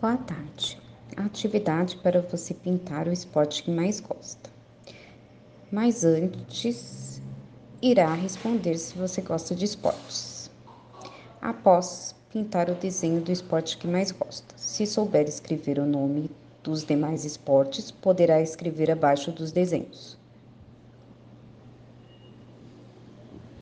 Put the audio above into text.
Boa tarde. atividade para você pintar o esporte que mais gosta. Mas antes, irá responder se você gosta de esportes. Após pintar o desenho do esporte que mais gosta. Se souber escrever o nome dos demais esportes, poderá escrever abaixo dos desenhos.